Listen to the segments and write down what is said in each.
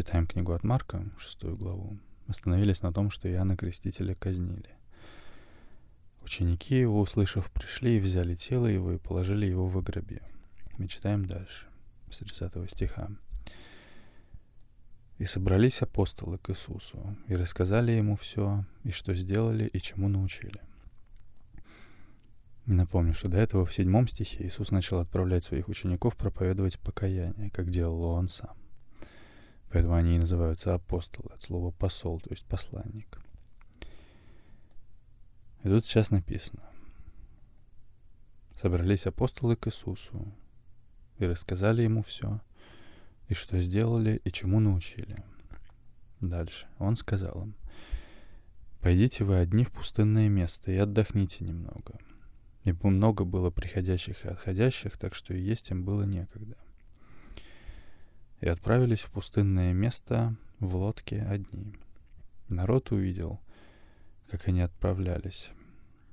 Читаем книгу от Марка, шестую главу. Остановились на том, что Иоанна Крестителя казнили. Ученики его, услышав, пришли и взяли тело его и положили его в гробе. Мы читаем дальше, с 30 стиха. «И собрались апостолы к Иисусу, и рассказали ему все, и что сделали, и чему научили. Напомню, что до этого в седьмом стихе Иисус начал отправлять своих учеников проповедовать покаяние, как делал он сам. Поэтому они и называются апостолы, от слова посол, то есть посланник. И тут сейчас написано. Собрались апостолы к Иисусу и рассказали ему все, и что сделали, и чему научили. Дальше. Он сказал им, «Пойдите вы одни в пустынное место и отдохните немного, Ибо много было приходящих и отходящих, так что и есть им было некогда. И отправились в пустынное место в лодке одни. Народ увидел, как они отправлялись,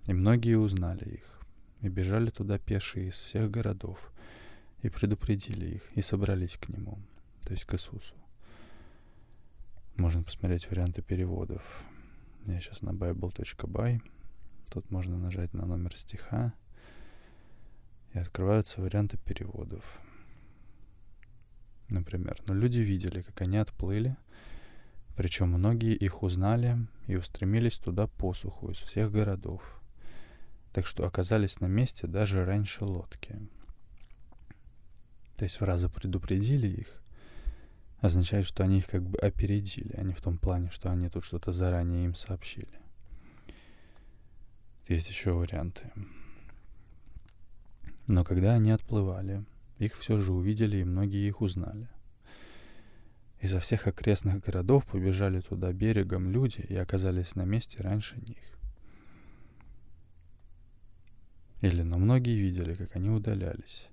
и многие узнали их, и бежали туда пешие из всех городов, и предупредили их, и собрались к нему, то есть к Иисусу. Можно посмотреть варианты переводов. Я сейчас на bible.by Тут можно нажать на номер стиха, и открываются варианты переводов. Например, но люди видели, как они отплыли, причем многие их узнали и устремились туда посуху из всех городов, так что оказались на месте даже раньше лодки. То есть фраза «предупредили их» означает, что они их как бы опередили, а не в том плане, что они тут что-то заранее им сообщили. Есть еще варианты. Но когда они отплывали, их все же увидели, и многие их узнали. Изо всех окрестных городов побежали туда берегом люди и оказались на месте раньше них. Или, но многие видели, как они удалялись.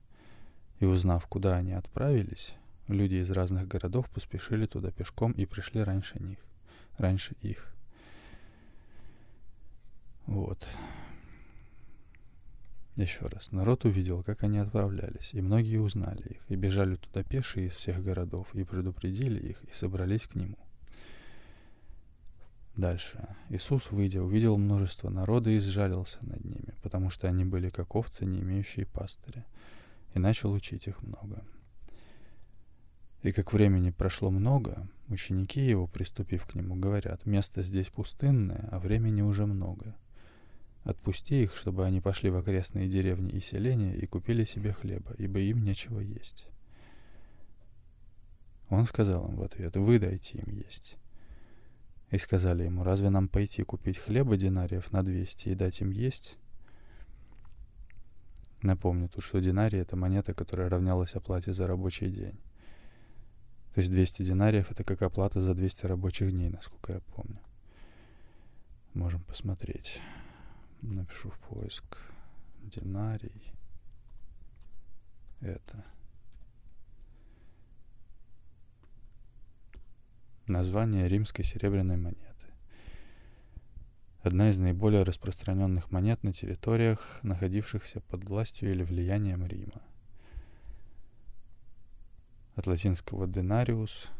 И узнав, куда они отправились, люди из разных городов поспешили туда пешком и пришли раньше них, раньше их. Вот. Еще раз. Народ увидел, как они отправлялись, и многие узнали их, и бежали туда пешие из всех городов, и предупредили их, и собрались к нему. Дальше. Иисус, выйдя, увидел множество народа и сжалился над ними, потому что они были как овцы, не имеющие пастыря, и начал учить их много. И как времени прошло много, ученики его, приступив к нему, говорят, место здесь пустынное, а времени уже много. Отпусти их, чтобы они пошли в окрестные деревни и селения и купили себе хлеба, ибо им нечего есть. Он сказал им в ответ, вы дайте им есть. И сказали ему, разве нам пойти купить хлеба динариев на 200 и дать им есть? Напомню тут, что динарий — это монета, которая равнялась оплате за рабочий день. То есть 200 динариев — это как оплата за 200 рабочих дней, насколько я помню. Можем посмотреть. Напишу в поиск динарий. Это. Название римской серебряной монеты. Одна из наиболее распространенных монет на территориях, находившихся под властью или влиянием Рима. От латинского «denaриус»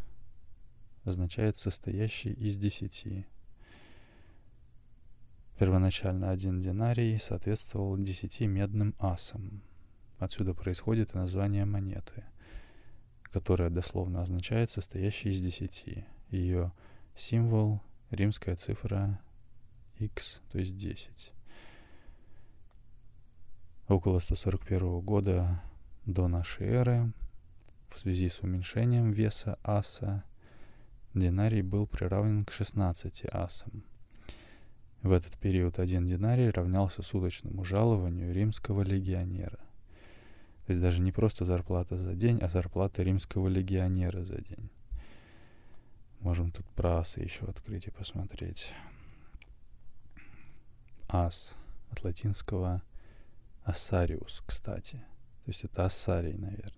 означает «состоящий из десяти». Первоначально один динарий соответствовал десяти медным асам. Отсюда происходит и название монеты, которая дословно означает «состоящий из десяти». Ее символ — римская цифра x, то есть 10. Около 141 года до нашей эры в связи с уменьшением веса аса динарий был приравнен к 16 асам — в этот период один динарий равнялся суточному жалованию римского легионера. То есть даже не просто зарплата за день, а зарплата римского легионера за день. Можем тут про асы еще открыть и посмотреть. Ас от латинского ассариус, кстати. То есть это ассарий, наверное.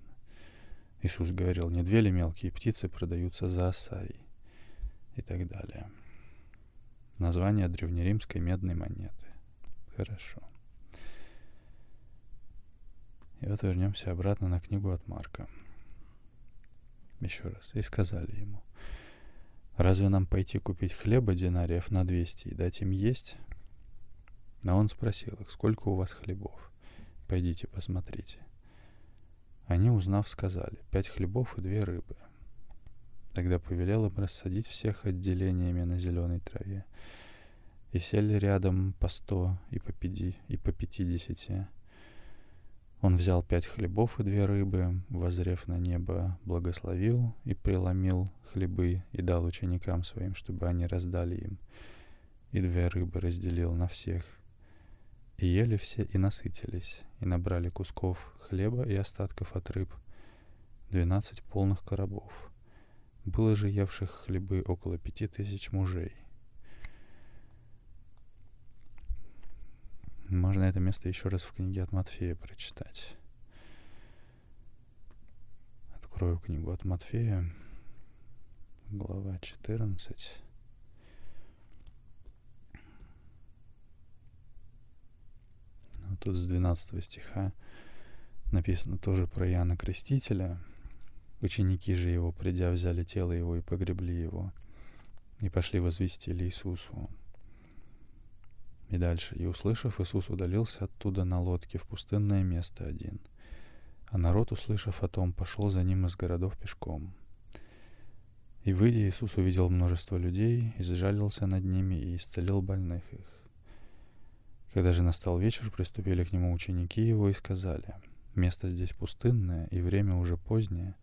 Иисус говорил, не две ли мелкие птицы продаются за ассарий и так далее. Название древнеримской медной монеты. Хорошо. И вот вернемся обратно на книгу от Марка. Еще раз. И сказали ему, Разве нам пойти купить хлеба динариев на 200 и дать им есть? Но он спросил их, сколько у вас хлебов? Пойдите посмотрите. Они, узнав, сказали, пять хлебов и две рыбы. Тогда повелел им рассадить всех отделениями на зеленой траве. И сели рядом по сто и по, пяти, и по пятидесяти. Он взял пять хлебов и две рыбы, возрев на небо, благословил и преломил хлебы и дал ученикам своим, чтобы они раздали им. И две рыбы разделил на всех. И ели все и насытились, и набрали кусков хлеба и остатков от рыб, двенадцать полных коробов. Было же евших хлебы около пяти тысяч мужей. Можно это место еще раз в книге от Матфея прочитать. Открою книгу от Матфея, глава 14. Ну, тут с 12 стиха написано тоже про Иоанна Крестителя. Ученики же его, придя, взяли тело его и погребли его, и пошли возвестили Иисусу. И дальше. «И услышав, Иисус удалился оттуда на лодке в пустынное место один. А народ, услышав о том, пошел за ним из городов пешком. И, выйдя, Иисус увидел множество людей, и сжалился над ними и исцелил больных их. Когда же настал вечер, приступили к нему ученики его и сказали, «Место здесь пустынное, и время уже позднее.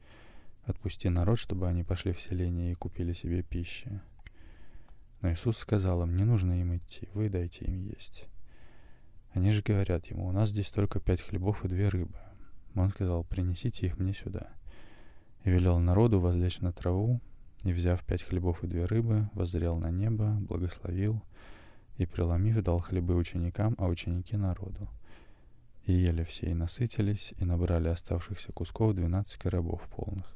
Отпусти народ, чтобы они пошли в селение и купили себе пищи». Но Иисус сказал им, не нужно им идти, вы дайте им есть. Они же говорят ему, у нас здесь только пять хлебов и две рыбы. Он сказал, принесите их мне сюда. И велел народу возлечь на траву, и, взяв пять хлебов и две рыбы, воззрел на небо, благословил, и, преломив, дал хлебы ученикам, а ученики народу. И ели все, и насытились, и набрали оставшихся кусков двенадцать коробов полных.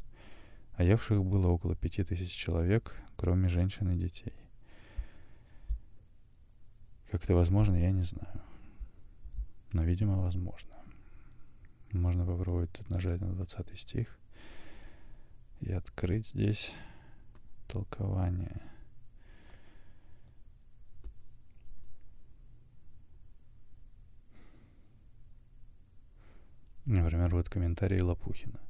А евших было около пяти тысяч человек, кроме женщин и детей. Как это возможно, я не знаю. Но, видимо, возможно. Можно попробовать тут нажать на 20 стих и открыть здесь толкование. Например, вот комментарий Лопухина.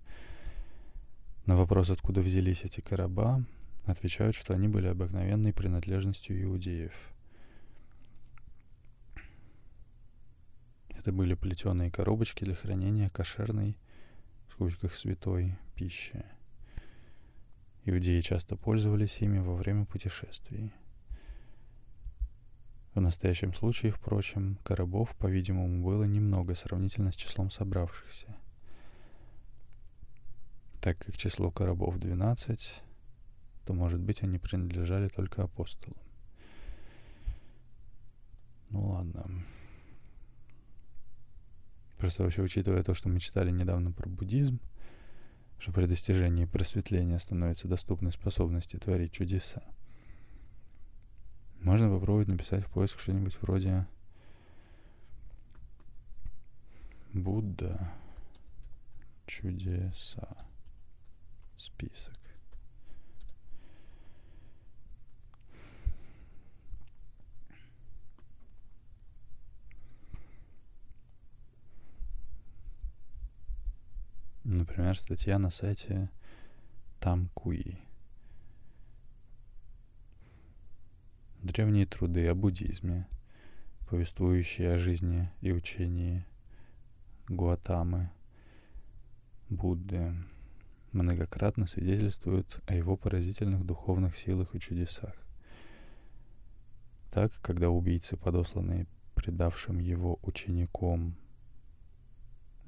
На вопрос, откуда взялись эти короба, отвечают, что они были обыкновенной принадлежностью иудеев – Это были плетеные коробочки для хранения кошерной, в скобочках святой, пищи. Иудеи часто пользовались ими во время путешествий. В настоящем случае, впрочем, коробов, по-видимому, было немного сравнительно с числом собравшихся. Так как число коробов 12, то, может быть, они принадлежали только апостолам. Ну ладно. Просто вообще учитывая то, что мы читали недавно про буддизм, что при достижении просветления становятся доступны способности творить чудеса. Можно попробовать написать в поиск что-нибудь вроде Будда чудеса список. Например, статья на сайте Тамкуи. Древние труды о буддизме, повествующие о жизни и учении Гуатамы, Будды, многократно свидетельствуют о его поразительных духовных силах и чудесах. Так, когда убийцы, подосланные предавшим его учеником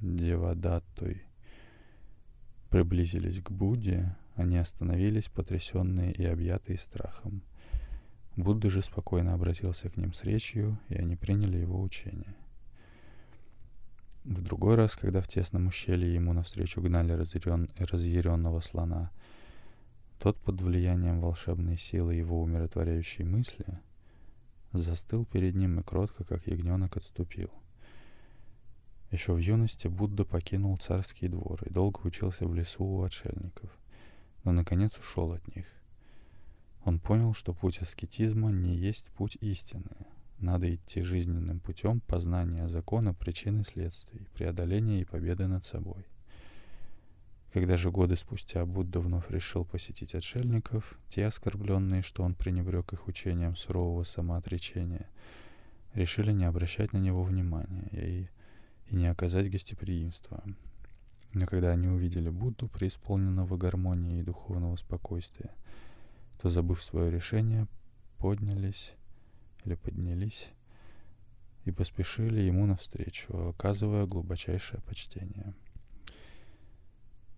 Девадаттой, приблизились к Будде, они остановились, потрясенные и объятые страхом. Будда же спокойно обратился к ним с речью, и они приняли его учение. В другой раз, когда в тесном ущелье ему навстречу гнали разъярен, разъяренного слона, тот под влиянием волшебной силы его умиротворяющей мысли застыл перед ним и кротко, как ягненок, отступил — еще в юности Будда покинул царский двор и долго учился в лесу у отшельников, но наконец ушел от них. Он понял, что путь аскетизма не есть путь истины. Надо идти жизненным путем познания закона причин и следствий, преодоления и победы над собой. Когда же годы спустя Будда вновь решил посетить отшельников, те оскорбленные, что он пренебрег их учением сурового самоотречения, решили не обращать на него внимания и, и не оказать гостеприимства. Но когда они увидели Будду, преисполненного гармонии и духовного спокойствия, то, забыв свое решение, поднялись или поднялись и поспешили ему навстречу, оказывая глубочайшее почтение.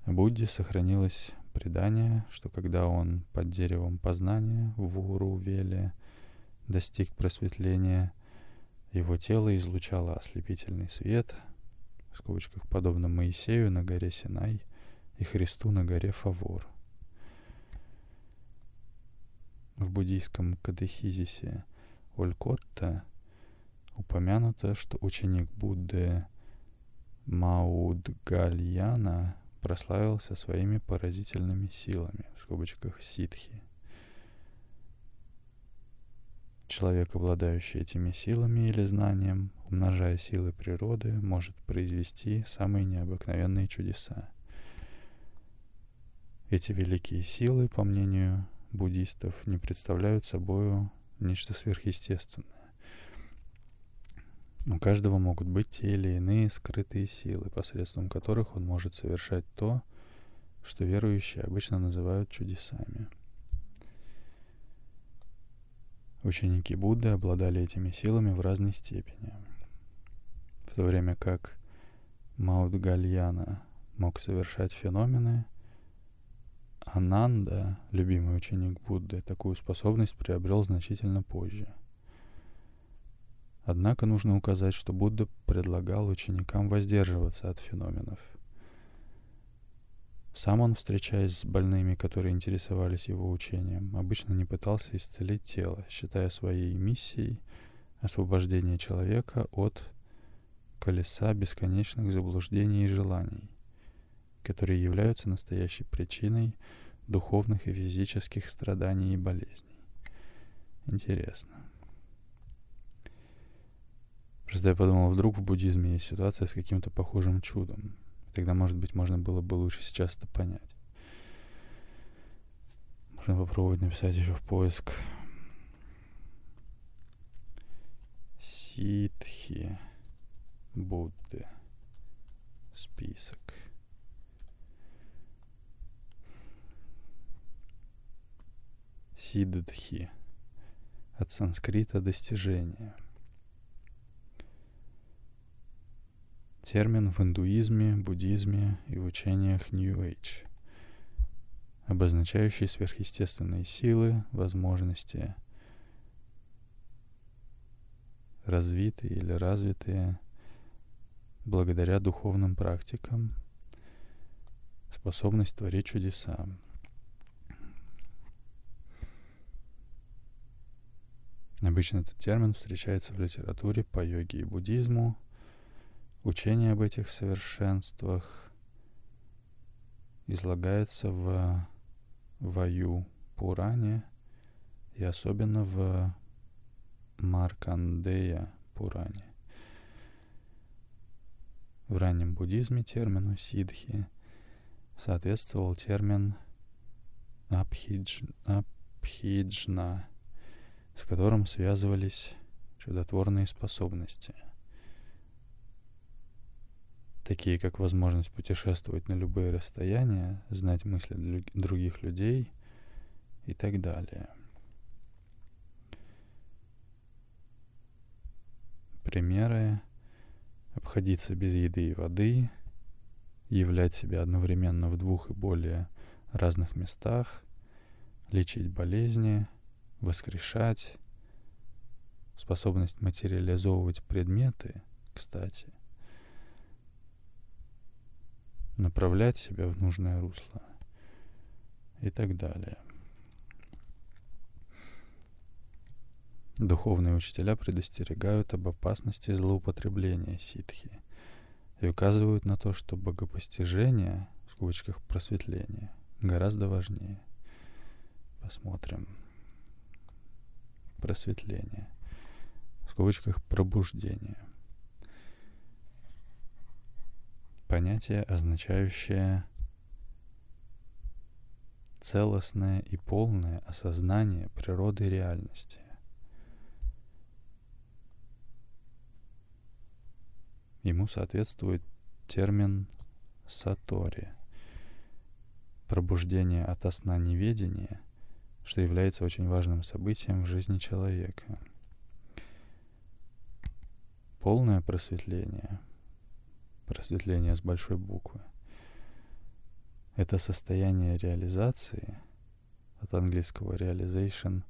Будде сохранилось предание, что когда он под деревом познания в Урувеле достиг просветления, его тело излучало ослепительный свет, в скобочках подобно Моисею на горе Синай и Христу на горе Фавор. В буддийском катехизисе Олькотта упомянуто, что ученик Будды Маудгальяна прославился своими поразительными силами, в скобочках ситхи. Человек, обладающий этими силами или знанием, умножая силы природы, может произвести самые необыкновенные чудеса. Эти великие силы, по мнению буддистов, не представляют собой нечто сверхъестественное. У каждого могут быть те или иные скрытые силы, посредством которых он может совершать то, что верующие обычно называют чудесами. Ученики Будды обладали этими силами в разной степени. В то время как Маудгальяна мог совершать феномены, Ананда, любимый ученик Будды, такую способность приобрел значительно позже – Однако нужно указать, что Будда предлагал ученикам воздерживаться от феноменов. Сам он, встречаясь с больными, которые интересовались его учением, обычно не пытался исцелить тело, считая своей миссией освобождение человека от колеса бесконечных заблуждений и желаний, которые являются настоящей причиной духовных и физических страданий и болезней. Интересно. Просто я подумал, вдруг в буддизме есть ситуация с каким-то похожим чудом. Тогда, может быть, можно было бы лучше сейчас это понять. Можно попробовать написать еще в поиск. Ситхи Будды. Список. Сиддхи. От санскрита достижение. термин в индуизме, буддизме и в учениях New Age, обозначающий сверхъестественные силы, возможности, развитые или развитые благодаря духовным практикам, способность творить чудеса. Обычно этот термин встречается в литературе по йоге и буддизму – Учение об этих совершенствах излагается в Ваю Пуране и особенно в Маркандея Пуране. В раннем буддизме термину сидхи соответствовал термин абхидж, абхиджна, с которым связывались чудотворные способности – такие как возможность путешествовать на любые расстояния, знать мысли других людей и так далее. Примеры — обходиться без еды и воды, являть себя одновременно в двух и более разных местах, лечить болезни, воскрешать, способность материализовывать предметы, кстати — направлять себя в нужное русло и так далее. Духовные учителя предостерегают об опасности злоупотребления ситхи и указывают на то, что богопостижение, в скобочках просветление, гораздо важнее. Посмотрим. Просветления, в скобочках пробуждения. Понятие, означающее целостное и полное осознание природы реальности. Ему соответствует термин «сатори» — пробуждение от сна неведения, что является очень важным событием в жизни человека. Полное просветление, просветление с большой буквы, это состояние реализации, от английского realization,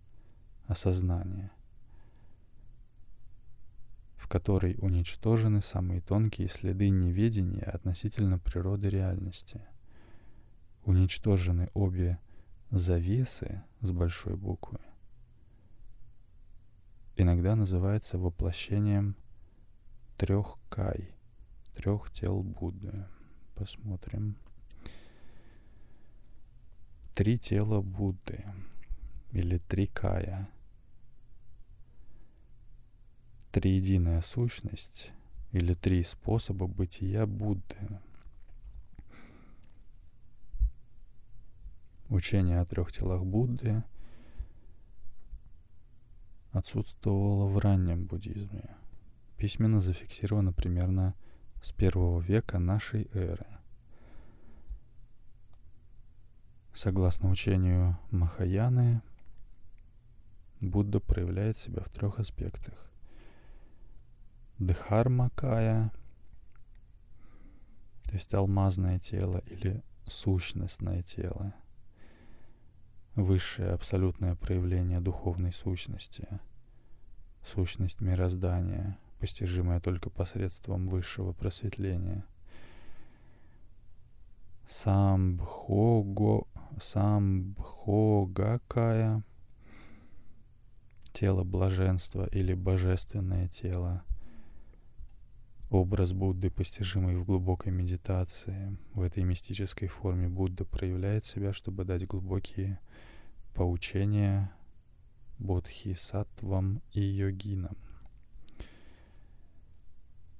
осознание, в которой уничтожены самые тонкие следы неведения относительно природы реальности. Уничтожены обе завесы с большой буквы. Иногда называется воплощением трех кай, трех тел Будды. Посмотрим три тела Будды или три кая. Триединая сущность или три способа бытия Будды. Учение о трех телах Будды отсутствовало в раннем буддизме. Письменно зафиксировано примерно с первого века нашей эры – Согласно учению Махаяны, Будда проявляет себя в трех аспектах. Дхармакая, то есть алмазное тело или сущностное тело, высшее абсолютное проявление духовной сущности, сущность мироздания, постижимая только посредством высшего просветления. Самбхого самбхогакая, тело блаженства или божественное тело, образ Будды, постижимый в глубокой медитации. В этой мистической форме Будда проявляет себя, чтобы дать глубокие поучения бодхисаттвам и йогинам.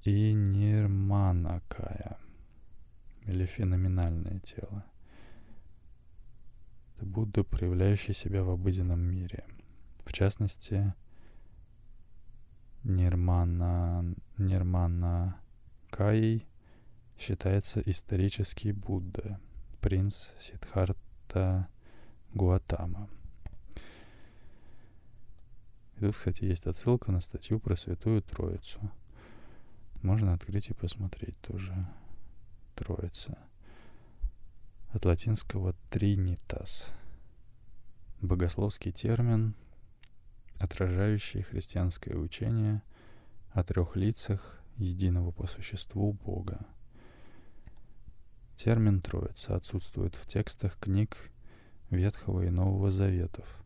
И нирманакая, или феноменальное тело. Это Будда, проявляющий себя в обыденном мире. В частности, Нирмана, Нирмана Кай считается исторический Будда, принц Сиддхарта Гуатама. И тут, кстати, есть отсылка на статью про Святую Троицу. Можно открыть и посмотреть тоже. Троица — от латинского «тринитас» — богословский термин, отражающий христианское учение о трех лицах единого по существу Бога. Термин «троица» отсутствует в текстах книг Ветхого и Нового Заветов.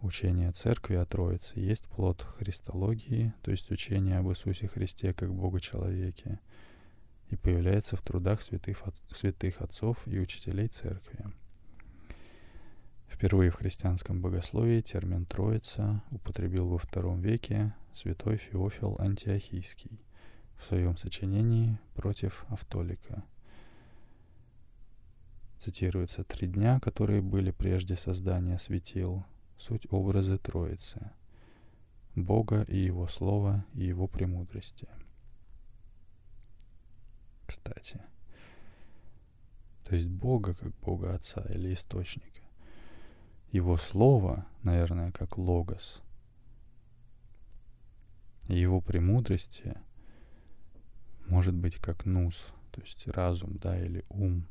Учение Церкви о Троице есть плод христологии, то есть учение об Иисусе Христе как Бога-человеке — и появляется в трудах святых, святых отцов и учителей церкви. Впервые в христианском богословии термин «троица» употребил во II веке святой Феофил Антиохийский в своем сочинении «Против Автолика». Цитируется «Три дня, которые были прежде создания светил, суть образы Троицы, Бога и Его Слова и Его премудрости» кстати. То есть Бога как Бога Отца или Источника. Его Слово, наверное, как Логос. И его премудрости может быть как Нус, то есть разум, да, или ум,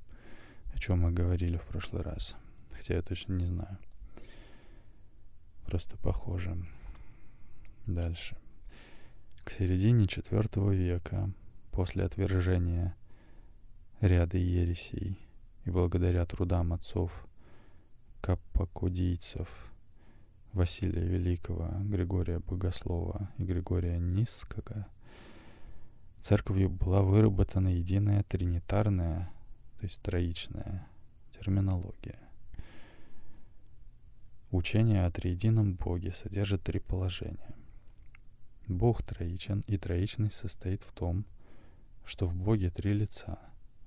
о чем мы говорили в прошлый раз. Хотя я точно не знаю. Просто похоже. Дальше. К середине IV века после отвержения ряда ересей и благодаря трудам отцов каппакудийцев Василия Великого, Григория Богослова и Григория Низкого, церковью была выработана единая тринитарная, то есть троичная терминология. Учение о триедином Боге содержит три положения. Бог троичен, и троичность состоит в том, что в Боге три лица,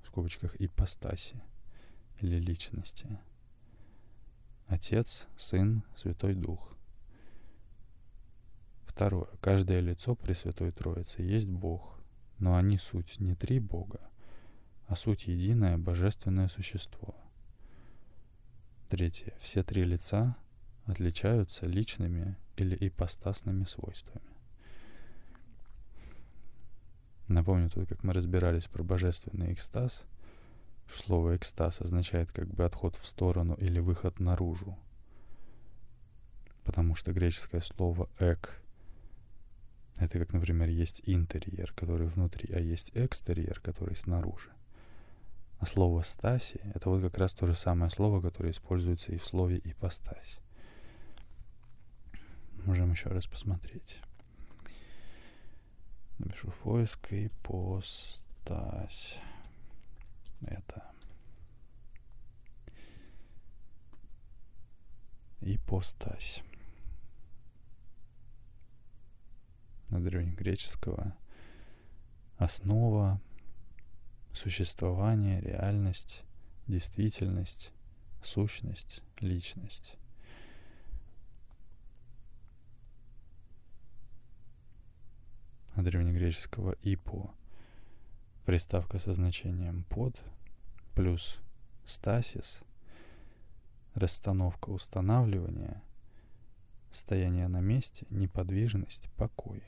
в скобочках ипостаси или личности. Отец, Сын, Святой Дух. Второе. Каждое лицо Пресвятой Троицы есть Бог, но они суть не три Бога, а суть единое божественное существо. Третье. Все три лица отличаются личными или ипостасными свойствами. Напомню тут, как мы разбирались про божественный экстаз. Слово экстаз означает как бы отход в сторону или выход наружу. Потому что греческое слово «эк» — это как, например, есть интерьер, который внутри, а есть экстерьер, который снаружи. А слово «стаси» — это вот как раз то же самое слово, которое используется и в слове «ипостась». Можем еще раз посмотреть. Напишу в поиск и постась. Это. И постась. На древнегреческого основа, существование, реальность, действительность, сущность, личность. древнегреческого «ипо», приставка со значением «под», плюс «стасис», расстановка устанавливания, стояние на месте, неподвижность, покой.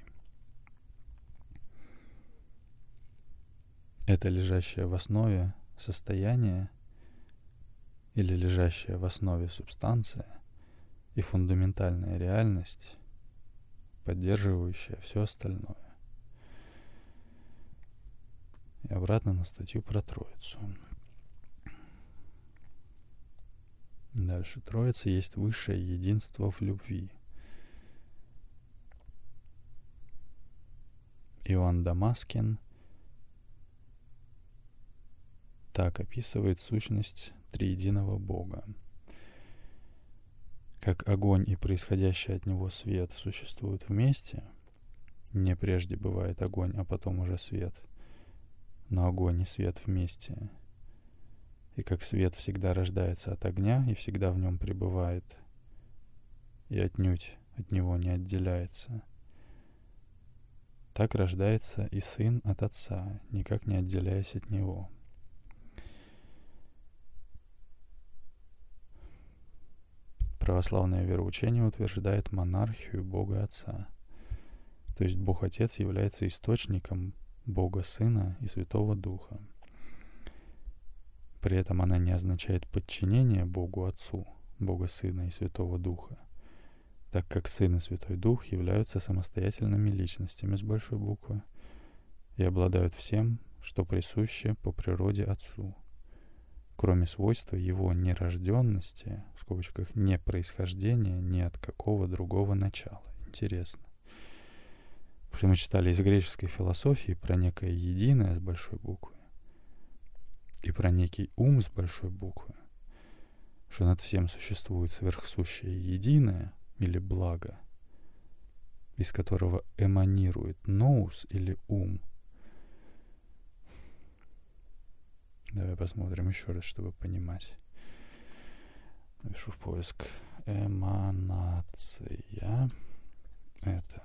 Это лежащее в основе состояние или лежащая в основе субстанция и фундаментальная реальность, поддерживающая все остальное и обратно на статью про Троицу. Дальше. Троица есть высшее единство в любви. Иоанн Дамаскин так описывает сущность триединого Бога. Как огонь и происходящий от него свет существуют вместе, не прежде бывает огонь, а потом уже свет – но огонь и свет вместе. И как свет всегда рождается от огня и всегда в нем пребывает, и отнюдь от него не отделяется. Так рождается и сын от отца, никак не отделяясь от него. Православное вероучение утверждает монархию Бога Отца. То есть Бог Отец является источником Бога Сына и Святого Духа. При этом она не означает подчинение Богу Отцу, Бога Сына и Святого Духа, так как Сын и Святой Дух являются самостоятельными личностями с большой буквы и обладают всем, что присуще по природе Отцу, кроме свойства его нерожденности, в скобочках не происхождения ни от какого другого начала. Интересно что мы читали из греческой философии про некое единое с большой буквы и про некий ум с большой буквы, что над всем существует сверхсущее единое или благо, из которого эманирует ноус или ум. Давай посмотрим еще раз, чтобы понимать. Напишу в поиск эманация. Это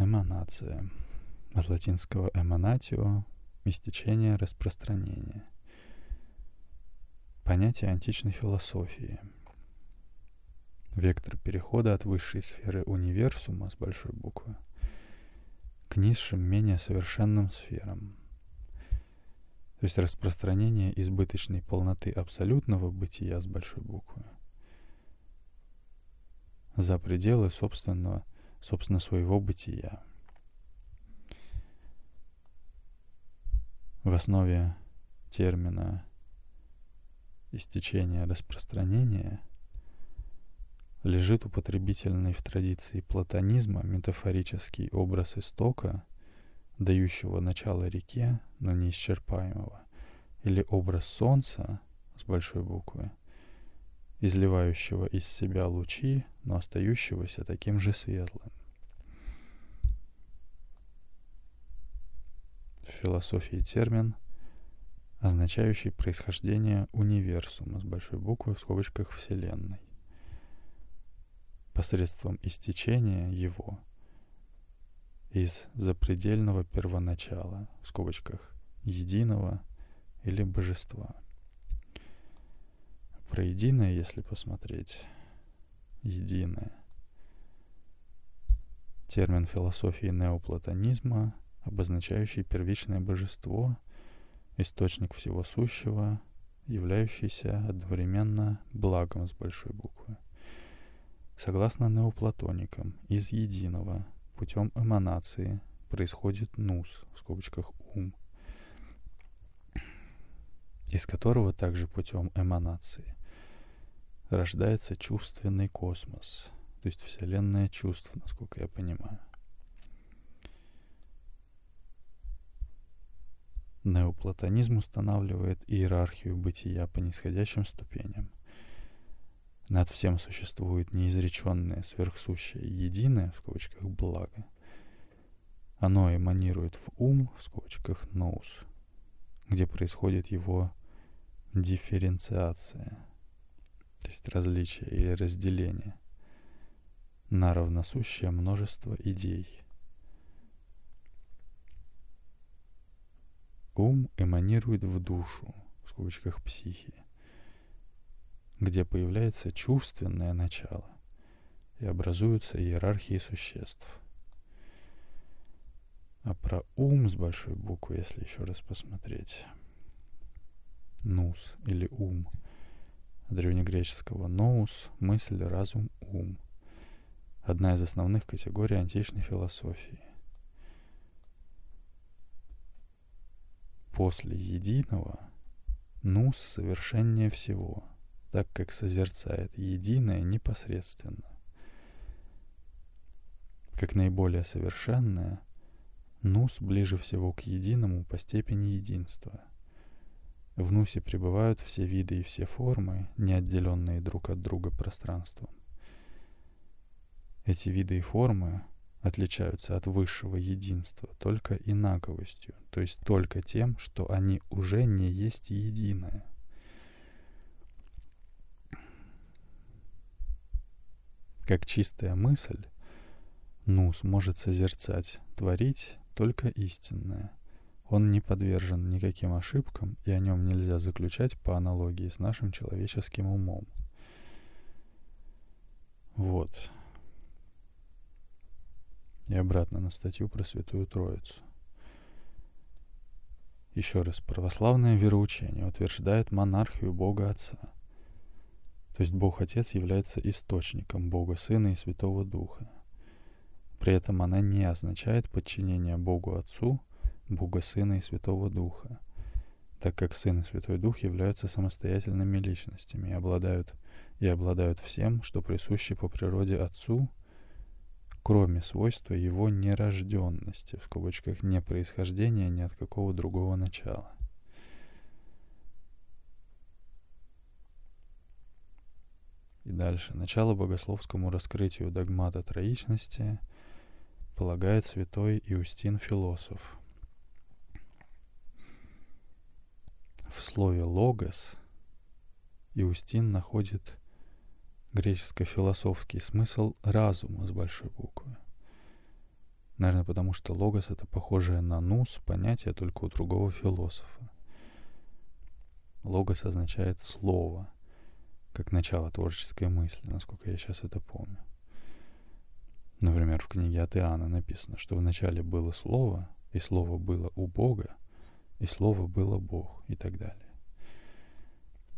Эманация. От латинского эманатио – истечение, распространение. Понятие античной философии. Вектор перехода от высшей сферы универсума с большой буквы к низшим, менее совершенным сферам. То есть распространение избыточной полноты абсолютного бытия с большой буквы за пределы собственного – собственно, своего бытия. В основе термина истечения распространения лежит употребительный в традиции платонизма метафорический образ истока, дающего начало реке, но неисчерпаемого, или образ солнца, с большой буквы, изливающего из себя лучи, но остающегося таким же светлым. В философии термин, означающий происхождение универсума с большой буквы в скобочках Вселенной посредством истечения его из запредельного первоначала, в скобочках, единого или божества. Про единое, если посмотреть, единое. Термин философии неоплатонизма, обозначающий первичное божество, источник всего сущего, являющийся одновременно благом с большой буквы. Согласно неоплатоникам, из единого путем эманации происходит нус, в скобочках ум, из которого также путем эманации рождается чувственный космос, то есть вселенная чувств, насколько я понимаю. Неоплатонизм устанавливает иерархию бытия по нисходящим ступеням. Над всем существует неизреченное сверхсущее единое, в скобочках, благо. Оно эманирует в ум, в скобочках, ноус, где происходит его дифференциация, то есть различие или разделение на равносущее множество идей. Ум эманирует в душу, в скобочках психи, где появляется чувственное начало и образуются иерархии существ. А про ум с большой буквы, если еще раз посмотреть, нус или ум, древнегреческого ноус, мысль, разум, ум. Одна из основных категорий античной философии. После единого нус совершеннее всего – так как созерцает единое непосредственно. Как наиболее совершенное, нус ближе всего к единому по степени единства. В нусе пребывают все виды и все формы, не отделенные друг от друга пространством. Эти виды и формы отличаются от высшего единства только инаковостью, то есть только тем, что они уже не есть единое – Как чистая мысль, ну сможет созерцать, творить только истинное. Он не подвержен никаким ошибкам, и о нем нельзя заключать по аналогии с нашим человеческим умом. Вот. И обратно на статью про Святую Троицу. Еще раз, православное вероучение утверждает монархию Бога Отца – то есть Бог Отец является источником Бога Сына и Святого Духа. При этом она не означает подчинение Богу Отцу, Бога Сына и Святого Духа, так как Сын и Святой Дух являются самостоятельными личностями и обладают, и обладают всем, что присуще по природе Отцу, кроме свойства его нерожденности, в скобочках не происхождения ни от какого другого начала. И дальше. Начало богословскому раскрытию догмата троичности полагает святой Иустин Философ. В слове «логос» Иустин находит греческо-философский смысл разума с большой буквы. Наверное, потому что логос — это похожее на нус понятие только у другого философа. Логос означает «слово», как начало творческой мысли, насколько я сейчас это помню. Например, в книге от Иоанна написано, что вначале было Слово, и Слово было у Бога, и Слово было Бог, и так далее.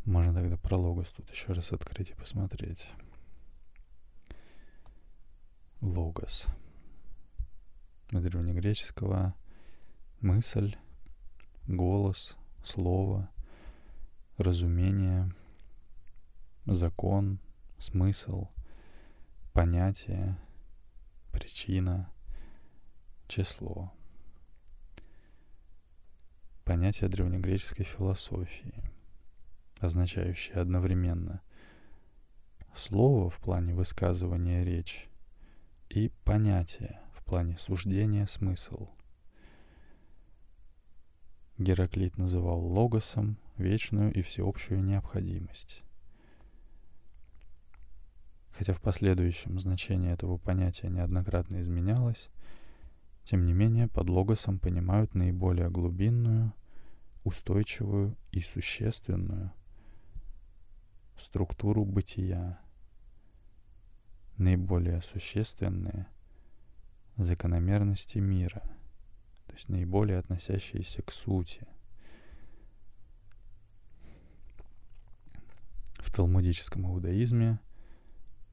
Можно тогда про Логос тут еще раз открыть и посмотреть. Логос. От древнегреческого мысль, голос, слово, разумение — закон, смысл, понятие, причина, число. Понятие древнегреческой философии. означающее одновременно слово в плане высказывания речь и понятие в плане суждения смысл. Гераклит называл логосом вечную и всеобщую необходимость. Хотя в последующем значение этого понятия неоднократно изменялось, тем не менее под логосом понимают наиболее глубинную, устойчивую и существенную структуру бытия, наиболее существенные закономерности мира, то есть наиболее относящиеся к сути. В талмудическом иудаизме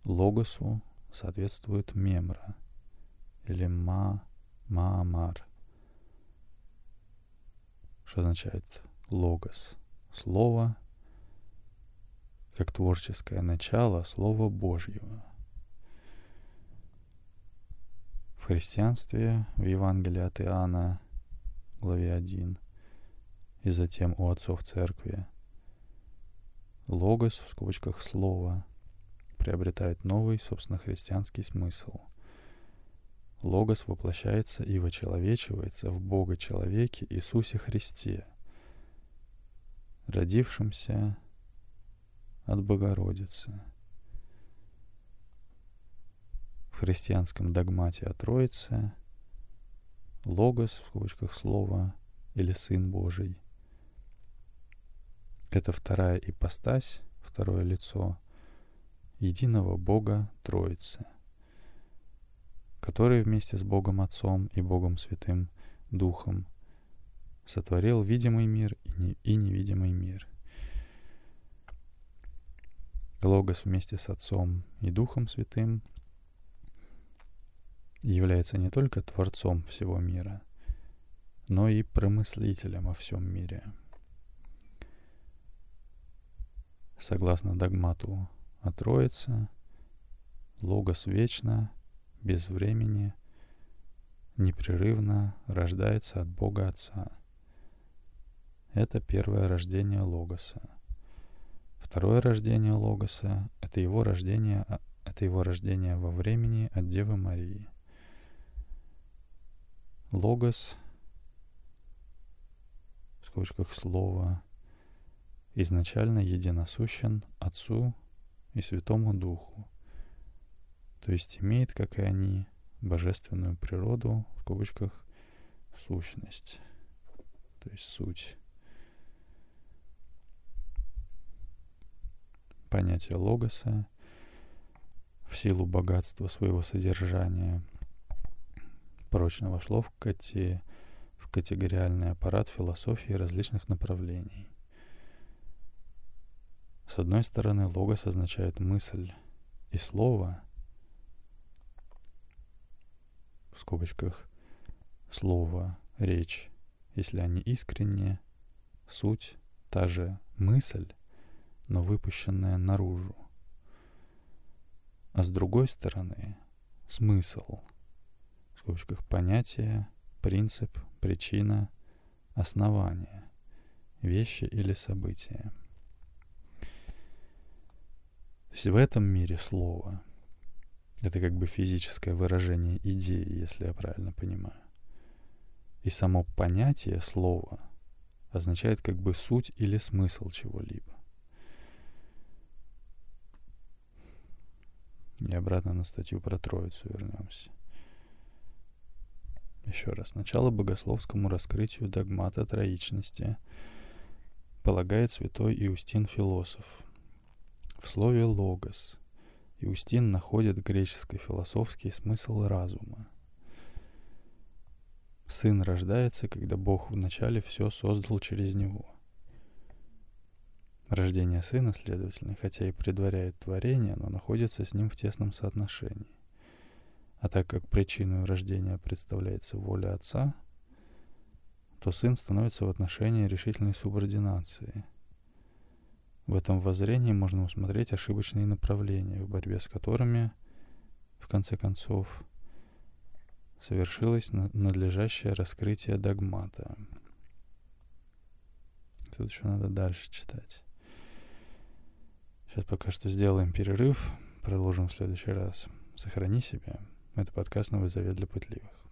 логосу соответствует мемра или ма, маамар, что означает логос, слово, как творческое начало Слова Божьего. В христианстве, в Евангелии от Иоанна, главе 1, и затем у отцов церкви, логос, в скобочках слово, приобретает новый, собственно, христианский смысл. Логос воплощается и вочеловечивается в Бога-человеке Иисусе Христе, родившемся от Богородицы. В христианском догмате о Троице Логос, в скобочках слова, или Сын Божий. Это вторая ипостась, второе лицо единого Бога Троицы, который вместе с Богом Отцом и Богом Святым Духом сотворил видимый мир и невидимый мир – Логос вместе с Отцом и Духом Святым является не только Творцом всего мира, но и промыслителем о всем мире. Согласно догмату о Троице, Логос вечно, без времени, непрерывно рождается от Бога Отца. Это первое рождение Логоса — Второе рождение Логоса — это его рождение, а, это его рождение во времени от Девы Марии. Логос, в скобочках слово, изначально единосущен Отцу и Святому Духу, то есть имеет, как и они, божественную природу, в скобочках, сущность, то есть суть. понятие логоса в силу богатства своего содержания прочно вошло в, кати, в категориальный аппарат философии различных направлений. С одной стороны, логос означает мысль и слово, в скобочках слово, речь, если они искренние, суть, та же мысль, но выпущенное наружу. А с другой стороны, смысл, в скобочках понятие, принцип, причина, основание, вещи или события. То есть в этом мире слово — это как бы физическое выражение идеи, если я правильно понимаю. И само понятие слова означает как бы суть или смысл чего-либо. И обратно на статью про Троицу вернемся. Еще раз. Начало богословскому раскрытию догмата троичности полагает святой Иустин философ. В слове «логос» Иустин находит греческо-философский смысл разума. Сын рождается, когда Бог вначале все создал через него – Рождение сына, следовательно, хотя и предваряет творение, но находится с ним в тесном соотношении. А так как причиной рождения представляется воля отца, то сын становится в отношении решительной субординации. В этом воззрении можно усмотреть ошибочные направления, в борьбе с которыми, в конце концов, совершилось надлежащее раскрытие догмата. Тут еще надо дальше читать. Сейчас пока что сделаем перерыв, продолжим в следующий раз. Сохрани себя. Это подкаст «Новый завет для пытливых».